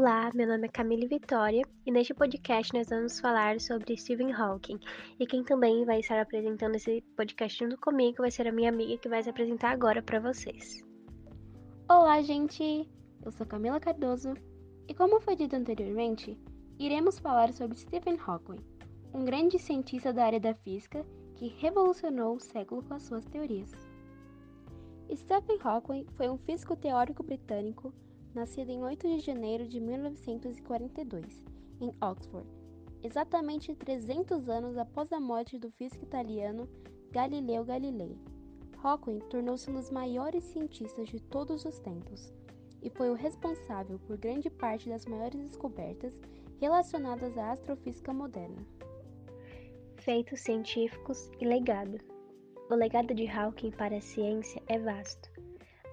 Olá, meu nome é Camille Vitória e neste podcast nós vamos falar sobre Stephen Hawking. E quem também vai estar apresentando esse podcast junto comigo vai ser a minha amiga que vai se apresentar agora para vocês. Olá, gente! Eu sou Camila Cardoso e, como foi dito anteriormente, iremos falar sobre Stephen Hawking, um grande cientista da área da física que revolucionou o século com as suas teorias. Stephen Hawking foi um físico teórico britânico nascido em 8 de janeiro de 1942, em Oxford, exatamente 300 anos após a morte do físico italiano Galileu Galilei. Hawking tornou-se um dos maiores cientistas de todos os tempos e foi o responsável por grande parte das maiores descobertas relacionadas à astrofísica moderna. Feitos científicos e legado. O legado de Hawking para a ciência é vasto.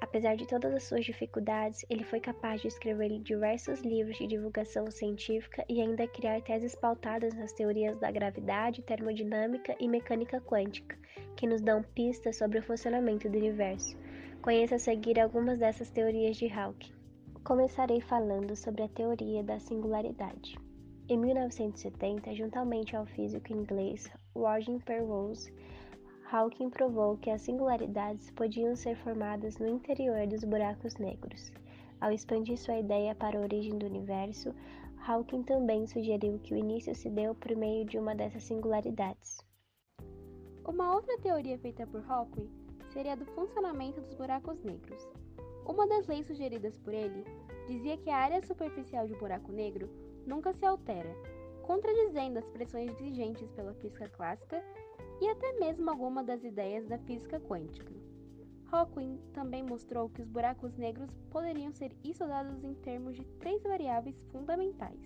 Apesar de todas as suas dificuldades, ele foi capaz de escrever diversos livros de divulgação científica e ainda criar teses pautadas nas teorias da gravidade, termodinâmica e mecânica quântica, que nos dão pistas sobre o funcionamento do universo. Conheça a seguir algumas dessas teorias de Hawking. Começarei falando sobre a teoria da singularidade. Em 1970, juntamente ao físico inglês Roger Penrose, Hawking provou que as singularidades podiam ser formadas no interior dos buracos negros. Ao expandir sua ideia para a origem do universo, Hawking também sugeriu que o início se deu por meio de uma dessas singularidades. Uma outra teoria feita por Hawking seria a do funcionamento dos buracos negros. Uma das leis sugeridas por ele dizia que a área superficial de um buraco negro nunca se altera, contradizendo as pressões vigentes pela física clássica e até mesmo alguma das ideias da física quântica. Hawking também mostrou que os buracos negros poderiam ser estudados em termos de três variáveis fundamentais: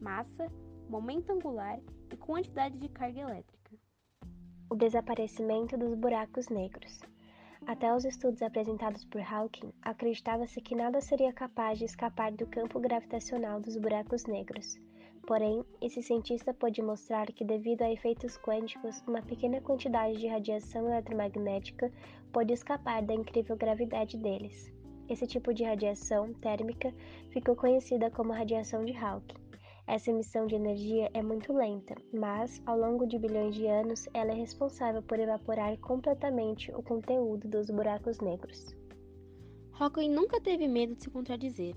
massa, momento angular e quantidade de carga elétrica. O desaparecimento dos buracos negros. Até os estudos apresentados por Hawking, acreditava-se que nada seria capaz de escapar do campo gravitacional dos buracos negros. Porém, esse cientista pôde mostrar que, devido a efeitos quânticos, uma pequena quantidade de radiação eletromagnética pode escapar da incrível gravidade deles. Esse tipo de radiação térmica ficou conhecida como radiação de Hawking. Essa emissão de energia é muito lenta, mas, ao longo de bilhões de anos, ela é responsável por evaporar completamente o conteúdo dos buracos negros. Hawking nunca teve medo de se contradizer.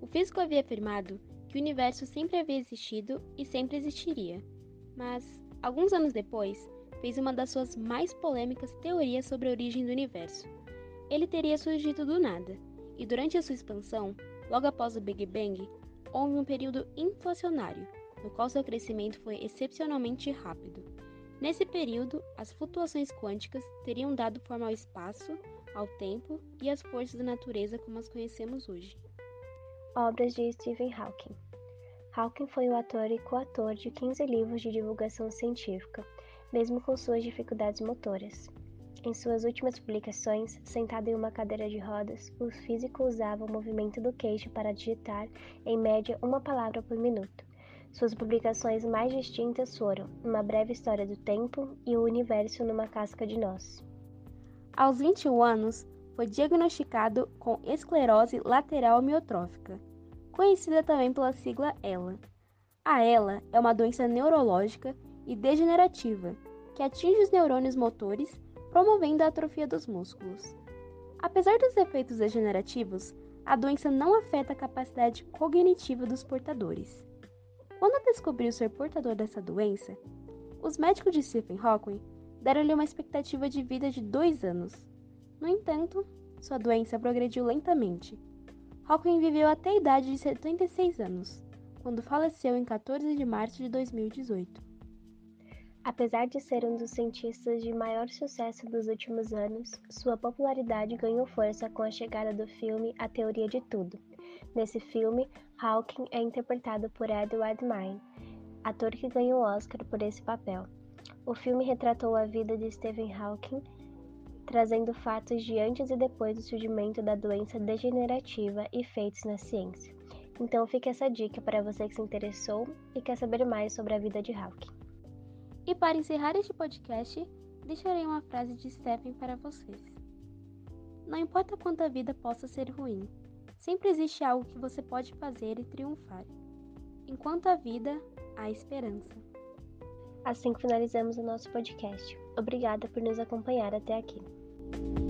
O físico havia afirmado que o universo sempre havia existido e sempre existiria. Mas, alguns anos depois, fez uma das suas mais polêmicas teorias sobre a origem do universo. Ele teria surgido do nada, e durante a sua expansão, logo após o Big Bang, houve um período inflacionário, no qual seu crescimento foi excepcionalmente rápido. Nesse período, as flutuações quânticas teriam dado forma ao espaço, ao tempo e às forças da natureza como as conhecemos hoje. Obras de Stephen Hawking. Hawking foi o ator e coautor de 15 livros de divulgação científica, mesmo com suas dificuldades motoras. Em suas últimas publicações, sentado em uma cadeira de rodas, o físico usava o movimento do queixo para digitar, em média, uma palavra por minuto. Suas publicações mais distintas foram Uma Breve História do Tempo e O Universo numa Casca de Nós. Aos 21 anos, foi diagnosticado com esclerose lateral amiotrófica, conhecida também pela sigla ELA. A ELA é uma doença neurológica e degenerativa que atinge os neurônios motores, promovendo a atrofia dos músculos. Apesar dos efeitos degenerativos, a doença não afeta a capacidade cognitiva dos portadores. Quando descobriu ser portador dessa doença, os médicos de Stephen Hawking deram-lhe uma expectativa de vida de dois anos. No entanto, sua doença progrediu lentamente. Hawking viveu até a idade de 76 anos, quando faleceu em 14 de março de 2018. Apesar de ser um dos cientistas de maior sucesso dos últimos anos, sua popularidade ganhou força com a chegada do filme A Teoria de Tudo. Nesse filme, Hawking é interpretado por Edward Mine, ator que ganhou o Oscar por esse papel. O filme retratou a vida de Stephen Hawking trazendo fatos de antes e depois do surgimento da doença degenerativa e feitos na ciência. Então fica essa dica para você que se interessou e quer saber mais sobre a vida de Hawking. E para encerrar este podcast, deixarei uma frase de Stephen para vocês. Não importa quanto a vida possa ser ruim, Sempre existe algo que você pode fazer e triunfar. Enquanto há vida, há esperança. Assim finalizamos o nosso podcast. Obrigada por nos acompanhar até aqui. you